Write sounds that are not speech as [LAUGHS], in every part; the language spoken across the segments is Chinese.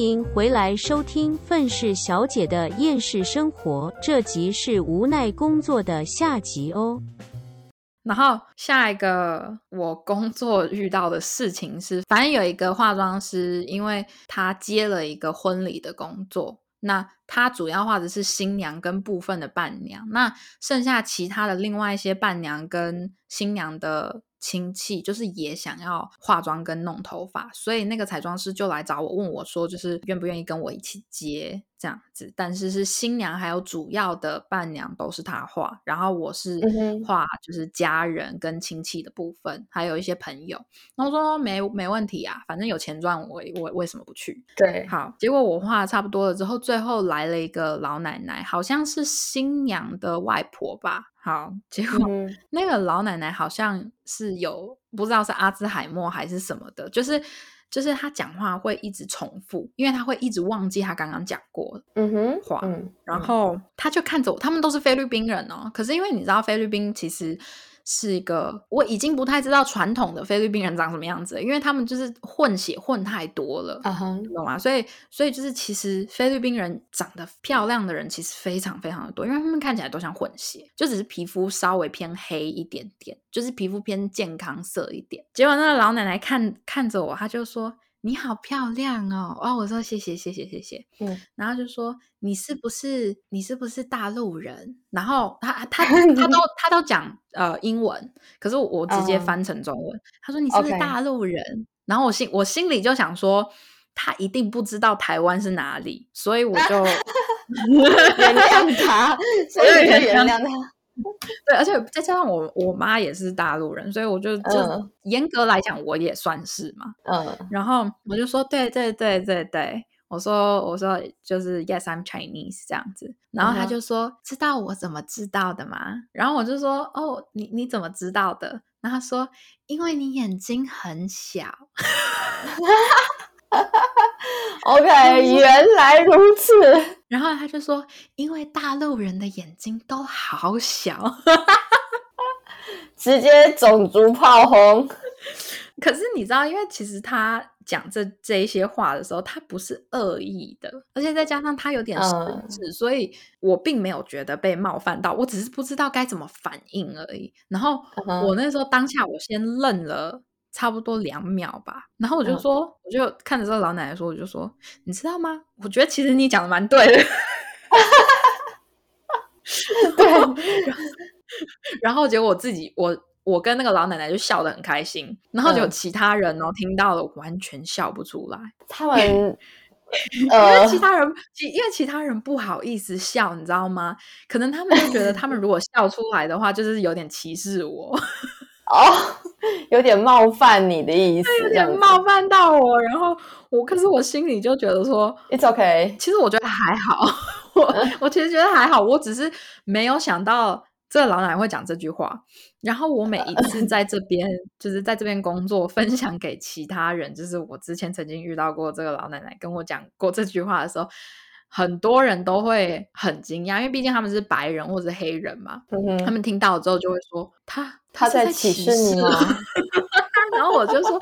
迎回来收听《愤世小姐的厌世生活》，这集是无奈工作的下集哦。然后下一个我工作遇到的事情是，反正有一个化妆师，因为他接了一个婚礼的工作，那他主要画的是新娘跟部分的伴娘，那剩下其他的另外一些伴娘跟新娘的。亲戚就是也想要化妆跟弄头发，所以那个彩妆师就来找我，问我说，就是愿不愿意跟我一起接这样子。但是是新娘还有主要的伴娘都是他画，然后我是画就是家人跟亲戚的部分，还有一些朋友。然后说没没问题啊，反正有钱赚，我我为什么不去？对，好。结果我画差不多了之后，最后来了一个老奶奶，好像是新娘的外婆吧。好，结果那个老奶奶好像是有不知道是阿兹海默还是什么的，就是就是他讲话会一直重复，因为他会一直忘记他刚刚讲过嗯哼话，然后他就看着我，他们都是菲律宾人哦，可是因为你知道菲律宾其实。是一个，我已经不太知道传统的菲律宾人长什么样子，因为他们就是混血混太多了，懂吗？所以，所以就是其实菲律宾人长得漂亮的人其实非常非常的多，因为他们看起来都像混血，就只是皮肤稍微偏黑一点点，就是皮肤偏健康色一点。结果那个老奶奶看看着我，她就说。你好漂亮哦！哦，我说谢谢谢谢谢谢，嗯，然后就说你是不是你是不是大陆人？然后他他 [LAUGHS] 他都他都讲呃英文，可是我直接翻成中文。他说你是不是大陆人？然后我心我心里就想说他一定不知道台湾是哪里，所以我就 [LAUGHS] 原谅他，[LAUGHS] 所以就原谅他。[LAUGHS] 对，而且再加上我我妈也是大陆人，所以我就就严格来讲，我也算是嘛。嗯，然后我就说，对对对对对，我说我说就是 Yes I'm Chinese 这样子，然后他就说知道我怎么知道的吗？然后我就说哦，你你怎么知道的？然后他说因为你眼睛很小。[LAUGHS] [LAUGHS] OK，原来如此。[LAUGHS] 然后他就说：“因为大陆人的眼睛都好小，[LAUGHS] 直接种族炮轰。可是你知道，因为其实他讲这这一些话的时候，他不是恶意的，而且再加上他有点神智，所以我并没有觉得被冒犯到，我只是不知道该怎么反应而已。然后我那时候当下，我先愣了。”差不多两秒吧，然后我就说，我就看着这个老奶奶说，我就说，你知道吗？我觉得其实你讲的蛮对的，[LAUGHS] 对。然后结果我自己，我我跟那个老奶奶就笑得很开心，然后就其他人哦听到了完全笑不出来，他们 [LAUGHS] 因为其他人，因为其他人不好意思笑，你知道吗？可能他们就觉得他们如果笑出来的话，就是有点歧视我。[LAUGHS] 哦，有点冒犯你的意思，有点冒犯到我。然后我，可是我心里就觉得说，It's OK。其实我觉得还好，我我其实觉得还好。我只是没有想到这个老奶奶会讲这句话。然后我每一次在这边，就是在这边工作，分享给其他人，就是我之前曾经遇到过这个老奶奶跟我讲过这句话的时候。很多人都会很惊讶，因为毕竟他们是白人或者黑人嘛。他们听到之后就会说：“他他在歧视你吗？” [LAUGHS] 然后我就说：“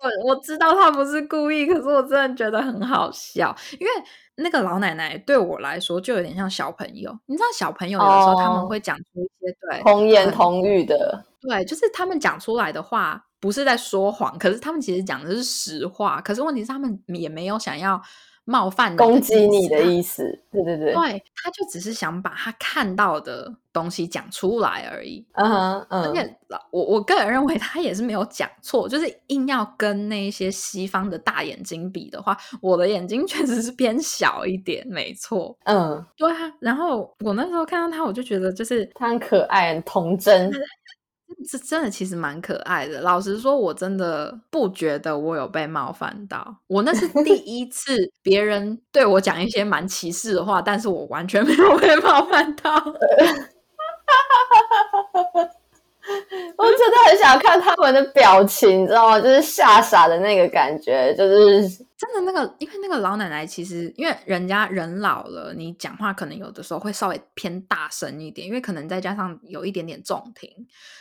我我知道他不是故意，可是我真的觉得很好笑，因为那个老奶奶对我来说就有点像小朋友。你知道，小朋友有的时候他们会讲出一些对童言童语的，对，就是他们讲出来的话不是在说谎，可是他们其实讲的是实话。可是问题是，他们也没有想要。”冒犯、攻击你的意思，对对对，对，他就只是想把他看到的东西讲出来而已。嗯哼，而且我我个人认为他也是没有讲错，就是硬要跟那些西方的大眼睛比的话，我的眼睛确实是偏小一点，没错。嗯，对啊。然后我那时候看到他，我就觉得就是他很可爱，很童真。[LAUGHS] 是真的，其实蛮可爱的。老实说，我真的不觉得我有被冒犯到。我那是第 [LAUGHS] 一次别人对我讲一些蛮歧视的话，但是我完全没有被冒犯到。[LAUGHS] [LAUGHS] 我真的很想看他们的表情，你知道吗？就是吓傻的那个感觉，就是真的那个，因为那个老奶奶其实，因为人家人老了，你讲话可能有的时候会稍微偏大声一点，因为可能再加上有一点点重听，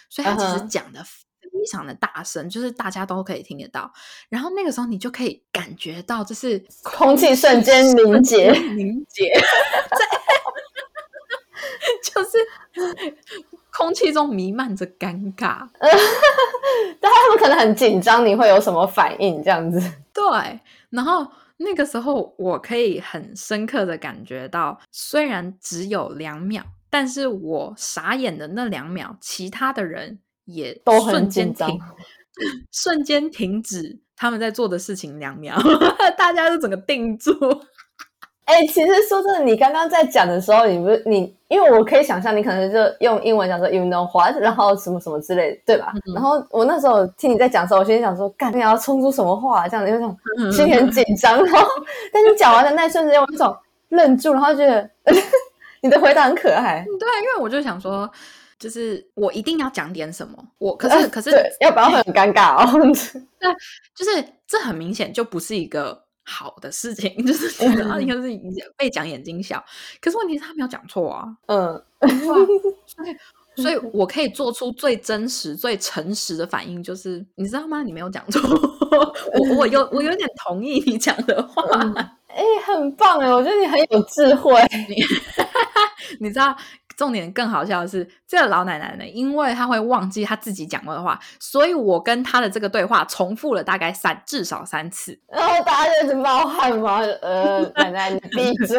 所以她其实讲的非常的大声，就是大家都可以听得到。然后那个时候你就可以感觉到，就是空气瞬间凝结，凝结，[LAUGHS] [LAUGHS] 就是空气中弥漫着尴尬。[LAUGHS] 但他们可能很紧张，你会有什么反应？这样子。对，然后那个时候我可以很深刻的感觉到，虽然只有两秒。但是我傻眼的那两秒，其他的人也都很紧张，瞬间停止他们在做的事情两秒，[LAUGHS] 大家都整个定住。哎，其实说真的，你刚刚在讲的时候，你不是你，因为我可以想象你可能就用英文讲说 “you know what”，然后什么什么之类，对吧？然后我那时候听你在讲的时候，我心里想说：“干，你要冲出什么话？”这样子有种心很紧张。然后，但你讲完的那一瞬间，我那种愣住，然后觉得。[LAUGHS] 你的回答很可爱，对，因为我就想说，就是我一定要讲点什么，我可是可是要不要很尴尬哦？[LAUGHS] 那就是这很明显就不是一个好的事情，[LAUGHS] 就是觉得啊，你看是被讲眼睛小，可是问题是他没有讲错啊，嗯，所以所以我可以做出最真实、最诚实的反应，就是你知道吗？你没有讲错，我我有我有点同意你讲的话。哎，很棒哎！我觉得你很有智慧。[LAUGHS] [LAUGHS] 你知道，重点更好笑的是，这个老奶奶呢，因为她会忘记她自己讲过的话，所以我跟她的这个对话重复了大概三至少三次。然后大家就是冒汗吗？呃，奶奶你闭嘴！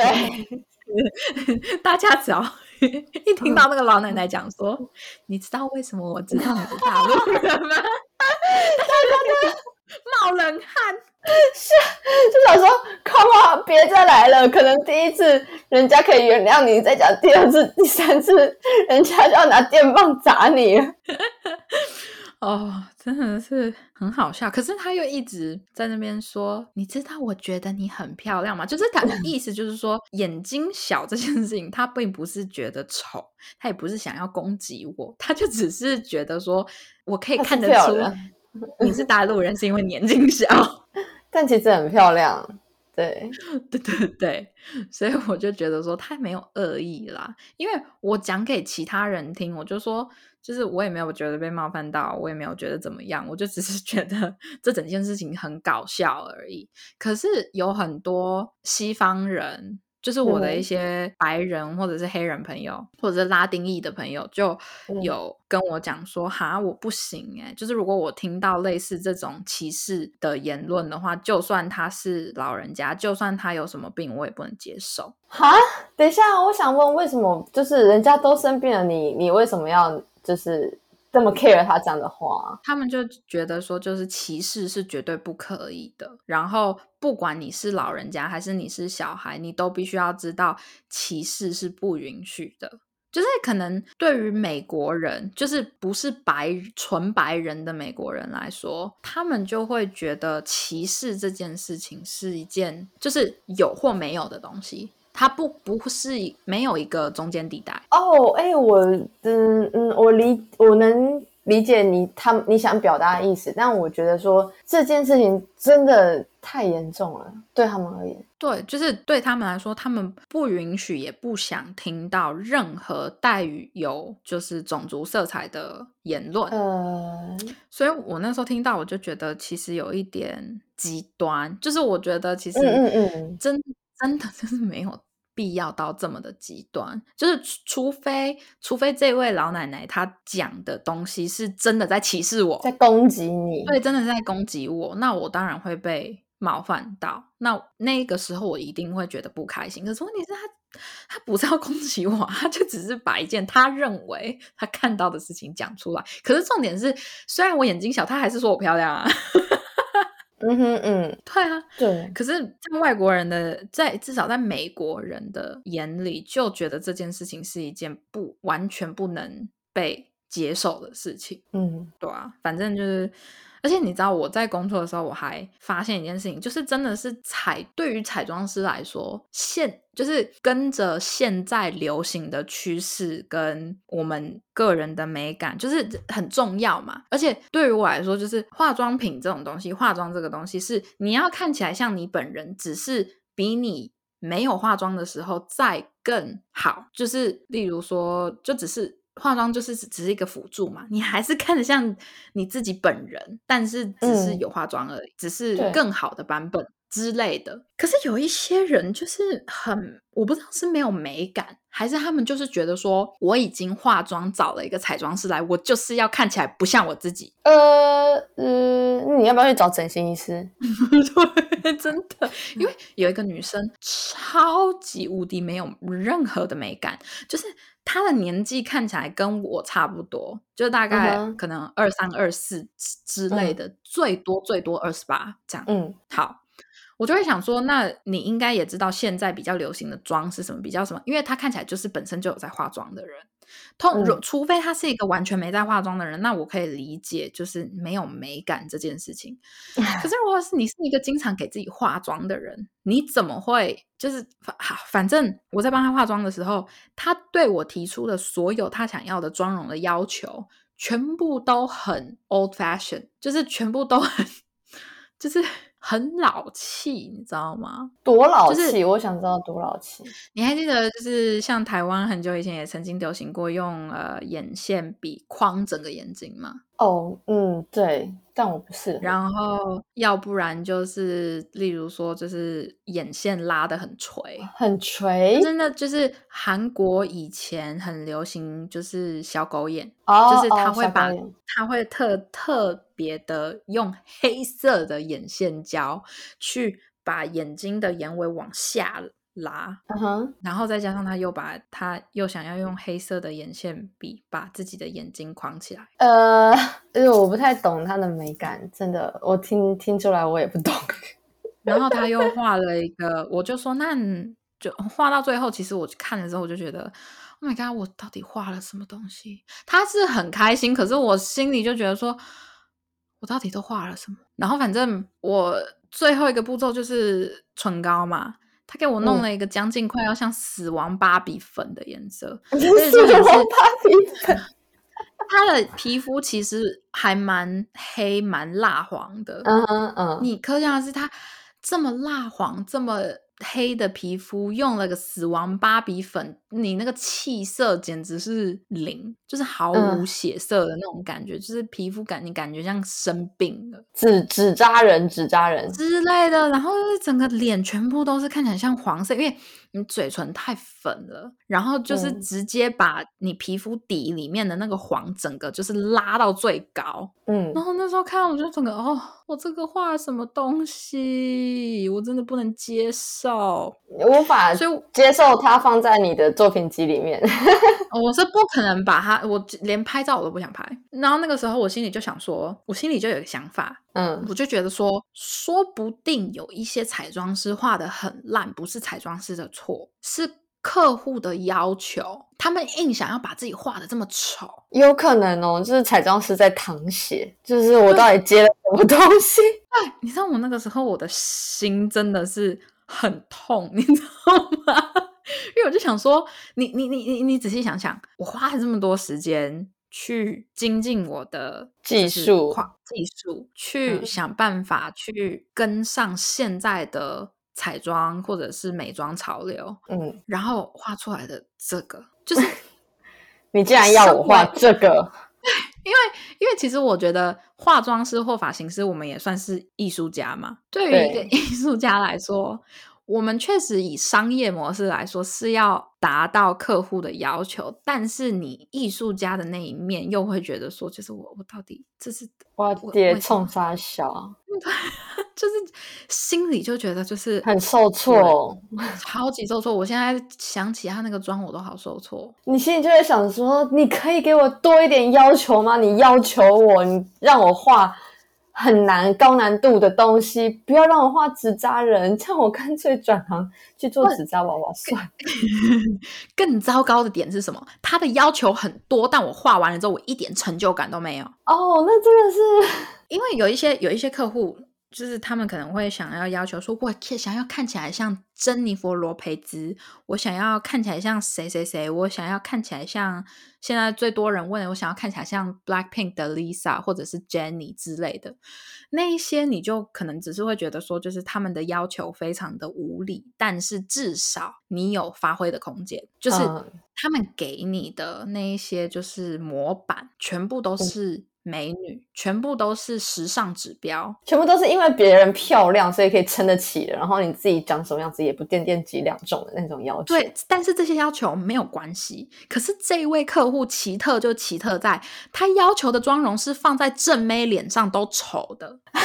[LAUGHS] 大家只要 [LAUGHS] 一听到那个老奶奶讲说，你知道为什么我知道你是大陆人吗？[LAUGHS] 大家都。冒冷汗，是就想说别再来了。可能第一次人家可以原谅你，再讲第二次、第三次，人家就要拿电棒砸你。[LAUGHS] 哦，真的是很好笑。可是他又一直在那边说：“你知道我觉得你很漂亮吗？”就是他的意思，就是说眼睛小这件事情，他并不是觉得丑，他也不是想要攻击我，他就只是觉得说我可以看得出。[LAUGHS] 你是大陆人，是因为年睛小，[LAUGHS] 但其实很漂亮。对，[LAUGHS] 对 [LAUGHS] 对对，所以我就觉得说太没有恶意啦。因为我讲给其他人听，我就说，就是我也没有觉得被冒犯到，我也没有觉得怎么样，我就只是 [LAUGHS] 觉得这整件事情很搞笑而已。可是有很多西方人。就是我的一些白人或者是黑人朋友，或者是拉丁裔的朋友，就有跟我讲说：“哈，我不行哎！就是如果我听到类似这种歧视的言论的话，就算他是老人家，就算他有什么病，我也不能接受。”哈，等一下，我想问，为什么就是人家都生病了，你你为什么要就是？这么 care 他这样的话，他们就觉得说，就是歧视是绝对不可以的。然后，不管你是老人家还是你是小孩，你都必须要知道歧视是不允许的。就是可能对于美国人，就是不是白纯白人的美国人来说，他们就会觉得歧视这件事情是一件就是有或没有的东西。它不不是没有一个中间地带。哦，哎，我嗯嗯，我理我能理解你他你想表达的意思，但我觉得说这件事情真的太严重了，对他们而言，对，就是对他们来说，他们不允许也不想听到任何带有就是种族色彩的言论，呃，所以我那时候听到，我就觉得其实有一点极端，就是我觉得其实嗯嗯嗯，真。真的就是没有必要到这么的极端，就是除非除非这位老奶奶她讲的东西是真的在歧视我，在攻击你，对，真的在攻击我，那我当然会被冒犯到，那那个时候我一定会觉得不开心。可是问题是，他他不是要攻击我，他就只是把一件他认为他看到的事情讲出来。可是重点是，虽然我眼睛小，他还是说我漂亮啊。嗯哼嗯，对啊，对。可是，在外国人的，在至少在美国人的眼里，就觉得这件事情是一件不完全不能被接受的事情。嗯，对啊，反正就是。而且你知道我在工作的时候，我还发现一件事情，就是真的是彩对于彩妆师来说，现就是跟着现在流行的趋势跟我们个人的美感，就是很重要嘛。而且对于我来说，就是化妆品这种东西，化妆这个东西是你要看起来像你本人，只是比你没有化妆的时候再更好。就是例如说，就只是。化妆就是只只是一个辅助嘛，你还是看着像你自己本人，但是只是有化妆而已，只是更好的版本。之类的，可是有一些人就是很，我不知道是没有美感，还是他们就是觉得说，我已经化妆找了一个彩妆师来，我就是要看起来不像我自己。呃呃，你要不要去找整形医师？[LAUGHS] 对，真的，因为有一个女生超级无敌没有任何的美感，就是她的年纪看起来跟我差不多，就大概可能二三二四之类的，最多最多二十八这样。嗯，好。我就会想说，那你应该也知道现在比较流行的妆是什么？比较什么？因为他看起来就是本身就有在化妆的人，通除非他是一个完全没在化妆的人，那我可以理解，就是没有美感这件事情。[LAUGHS] 可是如果是你是一个经常给自己化妆的人，你怎么会就是反反正我在帮他化妆的时候，他对我提出的所有他想要的妆容的要求，全部都很 old fashion，就是全部都很 [LAUGHS] 就是。很老气，你知道吗？多老气！我想知道多老气。你还记得，就是像台湾很久以前也曾经流行过用呃眼线笔框整个眼睛吗？哦，嗯，对，但我不是。然后，要不然就是，例如说，就是眼线拉的很垂，很垂。真的就是韩国以前很流行，就是小狗眼，就是他会把，他会特特别的用黑色的眼线胶去把眼睛的眼尾往下。拉，然后再加上他又把他又想要用黑色的眼线笔把自己的眼睛框起来。呃，因为我不太懂他的美感，真的，我听听出来我也不懂。[LAUGHS] 然后他又画了一个，我就说那就画到最后，其实我看了之后我就觉得，Oh my god，我到底画了什么东西？他是很开心，可是我心里就觉得说，我到底都画了什么？然后反正我最后一个步骤就是唇膏嘛。他给我弄了一个将近快要像死亡芭比粉的颜色，[LAUGHS] 死亡芭比粉。[LAUGHS] 他的皮肤其实还蛮黑、蛮蜡黄的。嗯嗯，你可想而知，他这么蜡黄、这么。黑的皮肤用了个死亡芭比粉，你那个气色简直是零，就是毫无血色的那种感觉，就是皮肤感你感觉像生病了，纸纸扎人、纸扎人。之类的，然后整个脸全部都是看起来像黄色，因为你嘴唇太粉了，然后就是直接把你皮肤底里面的那个黄整个就是拉到最高，嗯，然后那时候看我就整个哦。我这个画什么东西？我真的不能接受，无法所以接受它放在你的作品集里面。[LAUGHS] 我是不可能把它，我连拍照我都不想拍。然后那个时候我心里就想说，我心里就有个想法，嗯，我就觉得说，说不定有一些彩妆师画的很烂，不是彩妆师的错，是。客户的要求，他们硬想要把自己画的这么丑，有可能哦，就是彩妆师在淌血，就是我到底接了什么东西？哎，你知道我那个时候我的心真的是很痛，你知道吗？[LAUGHS] 因为我就想说，你你你你你仔细想想，我花了这么多时间去精进我的技术，技术去想办法去跟上现在的。彩妆或者是美妆潮流，嗯，然后画出来的这个就是 [LAUGHS] 你竟然要我画这个？[LAUGHS] 因为因为其实我觉得化妆师或发型师，我们也算是艺术家嘛。对于一个艺术家来说，我们确实以商业模式来说是要达到客户的要求，但是你艺术家的那一面又会觉得说，就是我我到底这是我爹冲啥笑？[LAUGHS] 就是心里就觉得就是很受挫，超级受挫。我现在想起他那个妆，我都好受挫。你心里就会想说，你可以给我多一点要求吗？你要求我，你让我画很难、高难度的东西，不要让我画纸扎人，这样我干脆转行去做纸扎娃娃算。[LAUGHS] 更糟糕的点是什么？他的要求很多，但我画完了之后，我一点成就感都没有。哦，那真的是。因为有一些有一些客户，就是他们可能会想要要求说，我想要看起来像珍妮佛罗培兹，我想要看起来像谁谁谁，我想要看起来像现在最多人问的，我想要看起来像 Black Pink 的 Lisa 或者是 Jennie 之类的。那一些，你就可能只是会觉得说，就是他们的要求非常的无理，但是至少你有发挥的空间，就是他们给你的那一些就是模板，全部都是。美女全部都是时尚指标，全部都是因为别人漂亮，所以可以撑得起的。然后你自己长什么样子也不掂掂几两重的那种要求。对，但是这些要求没有关系。可是这一位客户奇特就奇特在，他要求的妆容是放在正妹脸上都丑的。啊，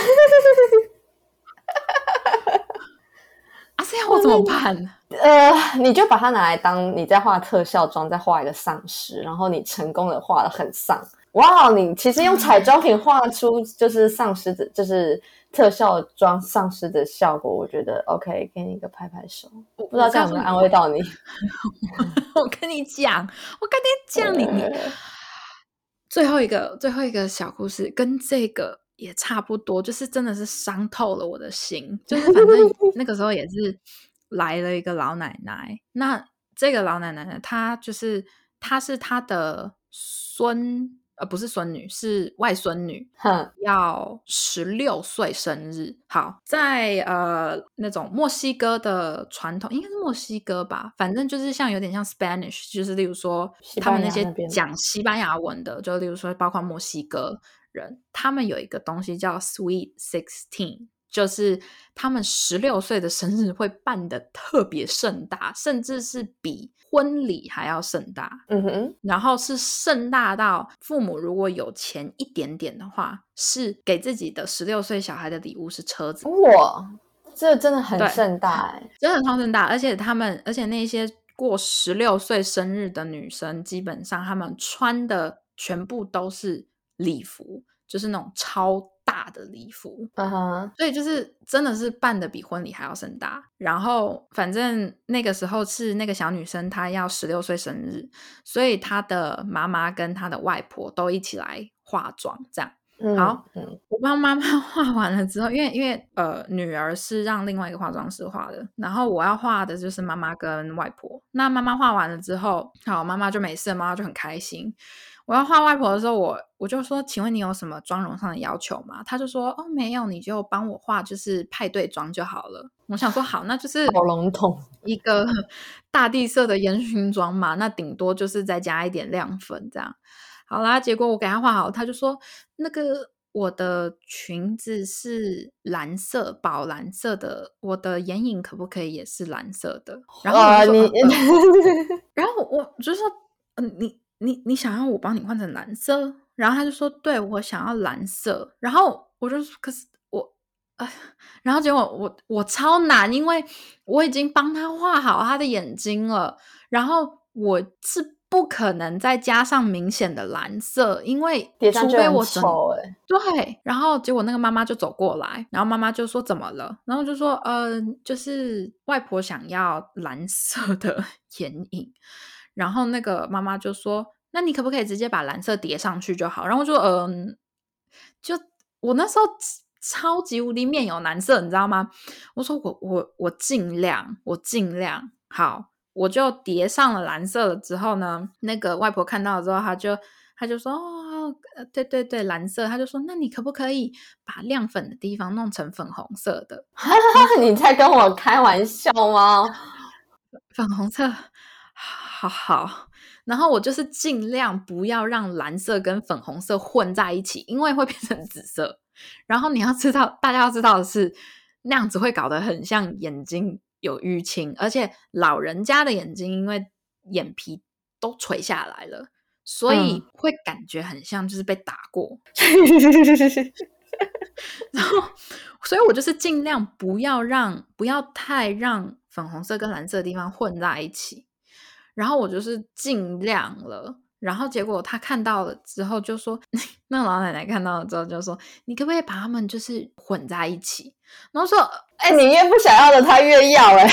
这样我怎么办？[LAUGHS] 呃，你就把它拿来当你在画特效妆，在画一个丧尸，然后你成功的画的很丧。哇，你其实用彩妆品画出就是丧尸的，就是特效妆丧尸的效果，我觉得 OK，给你一个拍拍手。我不知道这样能安慰到你？[LAUGHS] 我跟你讲，我跟你讲，你 [LAUGHS] 你最后一个最后一个小故事跟这个也差不多，就是真的是伤透了我的心。[LAUGHS] 就是反正那个时候也是来了一个老奶奶，那这个老奶奶呢，她就是她是她的孙。呃，不是孙女，是外孙女，要十六岁生日。好，在呃那种墨西哥的传统，应该是墨西哥吧，反正就是像有点像 Spanish，就是例如说他们那些讲西班牙文的，就例如说包括墨西哥人，他们有一个东西叫 Sweet Sixteen。就是他们十六岁的生日会办的特别盛大，甚至是比婚礼还要盛大。嗯哼，然后是盛大到父母如果有钱一点点的话，是给自己的十六岁小孩的礼物是车子。哇，这真的很盛大哎，真的超盛大！而且他们，而且那些过十六岁生日的女生，基本上他们穿的全部都是礼服，就是那种超。大的礼服，所以就是真的是办的比婚礼还要盛大。然后反正那个时候是那个小女生她要十六岁生日，所以她的妈妈跟她的外婆都一起来化妆。这样好，我帮妈妈 [LAUGHS] 画完了之后，因为因为呃女儿是让另外一个化妆师画的，然后我要画的就是妈妈跟外婆。那妈妈画完了之后，好，妈妈就没事，妈妈就很开心。我要画外婆的时候，我我就说，请问你有什么妆容上的要求吗？他就说，哦，没有，你就帮我画，就是派对妆就好了。我想说，好，那就是好笼统一个 [LAUGHS] 大地色的烟熏妆嘛，那顶多就是再加一点亮粉这样。好啦，结果我给他画好，他就说，那个我的裙子是蓝色，宝蓝色的，我的眼影可不可以也是蓝色的？然后你，[LAUGHS] 然后我就说，嗯，你。你你想要我帮你换成蓝色，然后他就说对我想要蓝色，然后我就说可是我，哎，然后结果我我超难，因为我已经帮他画好他的眼睛了，然后我是不可能再加上明显的蓝色，因为除非我丑哎，对，然后结果那个妈妈就走过来，然后妈妈就说怎么了，然后就说呃，就是外婆想要蓝色的 [LAUGHS] 眼影。然后那个妈妈就说：“那你可不可以直接把蓝色叠上去就好？”然后我说：“嗯，就我那时候超级无敌面有难色，你知道吗？”我说：“我我我尽量，我尽量好，我就叠上了蓝色了。之后呢，那个外婆看到了之后，她就她就说：‘哦，对对对，蓝色。’她就说：‘那你可不可以把亮粉的地方弄成粉红色的？’ [LAUGHS] 你在跟我开玩笑吗？粉红色。”好好，然后我就是尽量不要让蓝色跟粉红色混在一起，因为会变成紫色。然后你要知道，大家要知道的是，那样子会搞得很像眼睛有淤青，而且老人家的眼睛因为眼皮都垂下来了，所以会感觉很像就是被打过。[LAUGHS] 然后，所以我就是尽量不要让，不要太让粉红色跟蓝色的地方混在一起。然后我就是尽量了，然后结果他看到了之后就说，[LAUGHS] 那老奶奶看到了之后就说，你可不可以把他们就是混在一起？然后说，哎，你越不想要的他越要，[LAUGHS] 哎，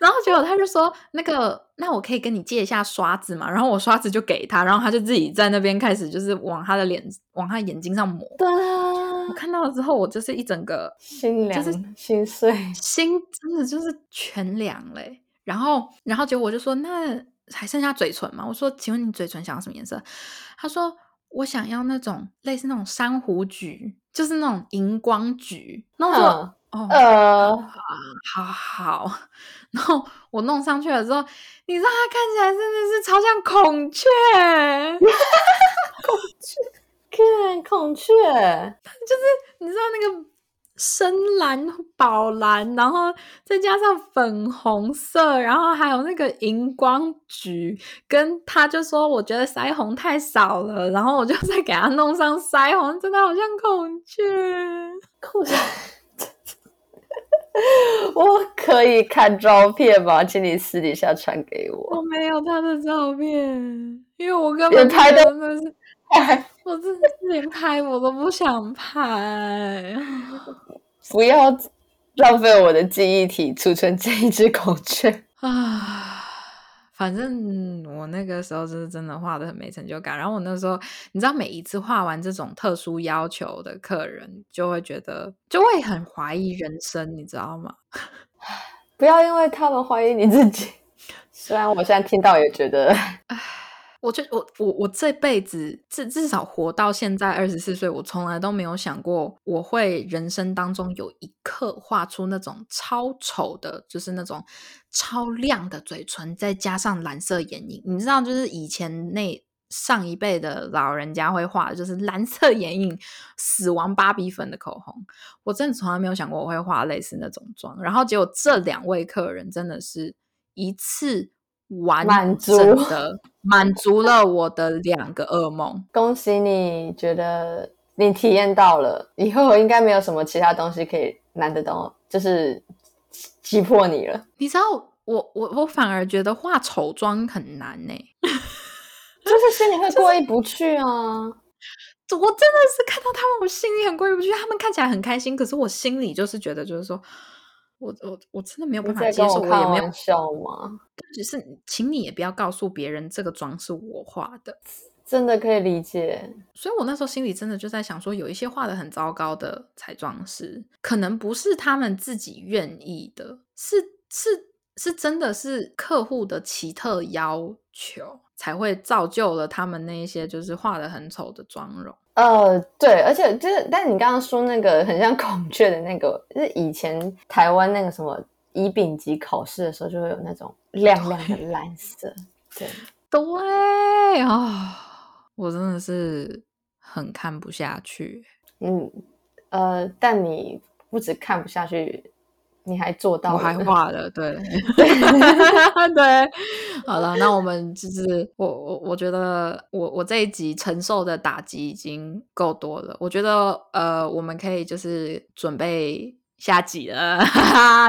然后结果他就说，那个，那我可以跟你借一下刷子嘛？然后我刷子就给他，然后他就自己在那边开始就是往他的脸、往他眼睛上抹。对啊我看到了之后，我就是一整个心凉，就是心碎，心真的就是全凉嘞。然后，然后结果我就说，那还剩下嘴唇嘛？我说，请问你嘴唇想要什么颜色？他说，我想要那种类似那种珊瑚橘，就是那种荧光橘。那我说，哦，呃，好好。然后我弄上去了之后，你知道它看起来真的是超像孔雀，[LAUGHS] 孔雀。看孔雀，就是你知道那个深蓝、宝蓝，然后再加上粉红色，然后还有那个荧光橘，跟他就说我觉得腮红太少了，然后我就 [LAUGHS] 再给他弄上腮红，真的好像孔雀。孔雀，[LAUGHS] 我可以看照片吗？请你私底下传给我。我没有他的照片，因为我根本拍的真的是。我真的连拍我都不想拍，[LAUGHS] 不要浪费我的记忆体储存这一只孔雀啊！反正我那个时候就是真的画的很没成就感。然后我那时候，你知道，每一次画完这种特殊要求的客人，就会觉得就会很怀疑人生，你知道吗？[SIGHS] 不要因为他们怀疑你自己。[LAUGHS] 虽然我现在听到也觉得。我就我我我这辈子至至少活到现在二十四岁，我从来都没有想过我会人生当中有一刻画出那种超丑的，就是那种超亮的嘴唇，再加上蓝色眼影。你知道，就是以前那上一辈的老人家会画，就是蓝色眼影、死亡芭比粉的口红。我真的从来没有想过我会画类似那种妆。然后结果这两位客人真的是一次。完整的满足了我的两个噩梦，恭喜你！觉得你体验到了，以后应该没有什么其他东西可以难得到，就是击破你了。你知道，我我我反而觉得化丑妆很难呢，[LAUGHS] 就是心里会过意不去啊！我真的是看到他们，我心里很过意不去。他们看起来很开心，可是我心里就是觉得，就是说。我我我真的没有办法接受，我也没有笑吗？只是，请你也不要告诉别人这个妆是我画的，真的可以理解。所以我那时候心里真的就在想说，有一些画的很糟糕的彩妆师，可能不是他们自己愿意的，是是是真的是客户的奇特要求，才会造就了他们那一些就是画的很丑的妆容。呃，对，而且就是，但你刚刚说那个很像 [LAUGHS] 孔雀的那个，是以前台湾那个什么乙丙级考试的时候，就会有那种亮亮的蓝色。对 [LAUGHS] 对啊，我真的是很看不下去。嗯，呃，但你不止看不下去。你还做到，我还 [LAUGHS] 画了，对对，好了，那我们就是我我我觉得我我这一集承受的打击已经够多了，我觉得呃，我们可以就是准备下集了，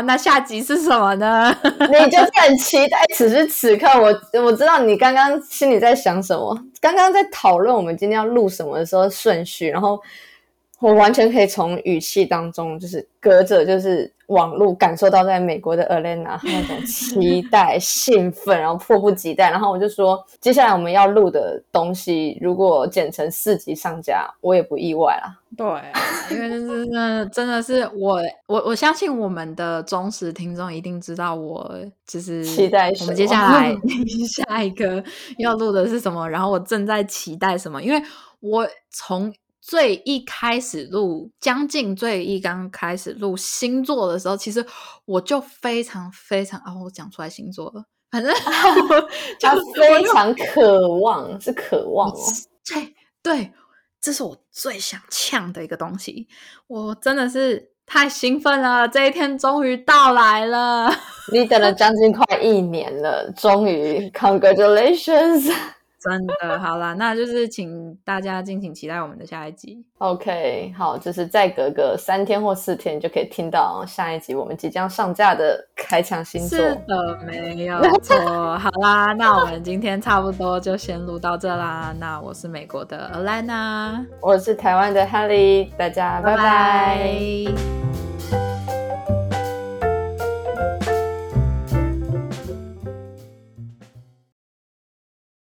那下集是什么呢？[LAUGHS] 你就是很期待此时此刻，我我知道你刚刚心里在想什么，刚刚在讨论我们今天要录什么的时候顺序，然后。我完全可以从语气当中，就是隔着就是网络感受到在美国的 Alena 那种期待、[LAUGHS] 兴奋，然后迫不及待。然后我就说，接下来我们要录的东西，如果剪成四集上架，我也不意外啦。对，因为就是真的是我，我我相信我们的忠实听众一定知道，我就是期待我们接下来 [LAUGHS] 下一个要录的是什么，然后我正在期待什么，因为我从。最一开始录，将近最一刚开始录星座的时候，其实我就非常非常啊，我讲出来星座了，反正 [LAUGHS] 他非常渴望，是渴望哦。对对，这是我最想呛的一个东西，我真的是太兴奋了，这一天终于到来了。你等了将近快一年了，终于，[LAUGHS] Congratulations！真的好啦，那就是请大家敬请期待我们的下一集。OK，好，就是再隔个三天或四天就可以听到下一集我们即将上架的开枪星座。是的，没有错。好啦，那我们今天差不多就先录到这啦。那我是美国的 Alana，我是台湾的 Helly，大家拜拜。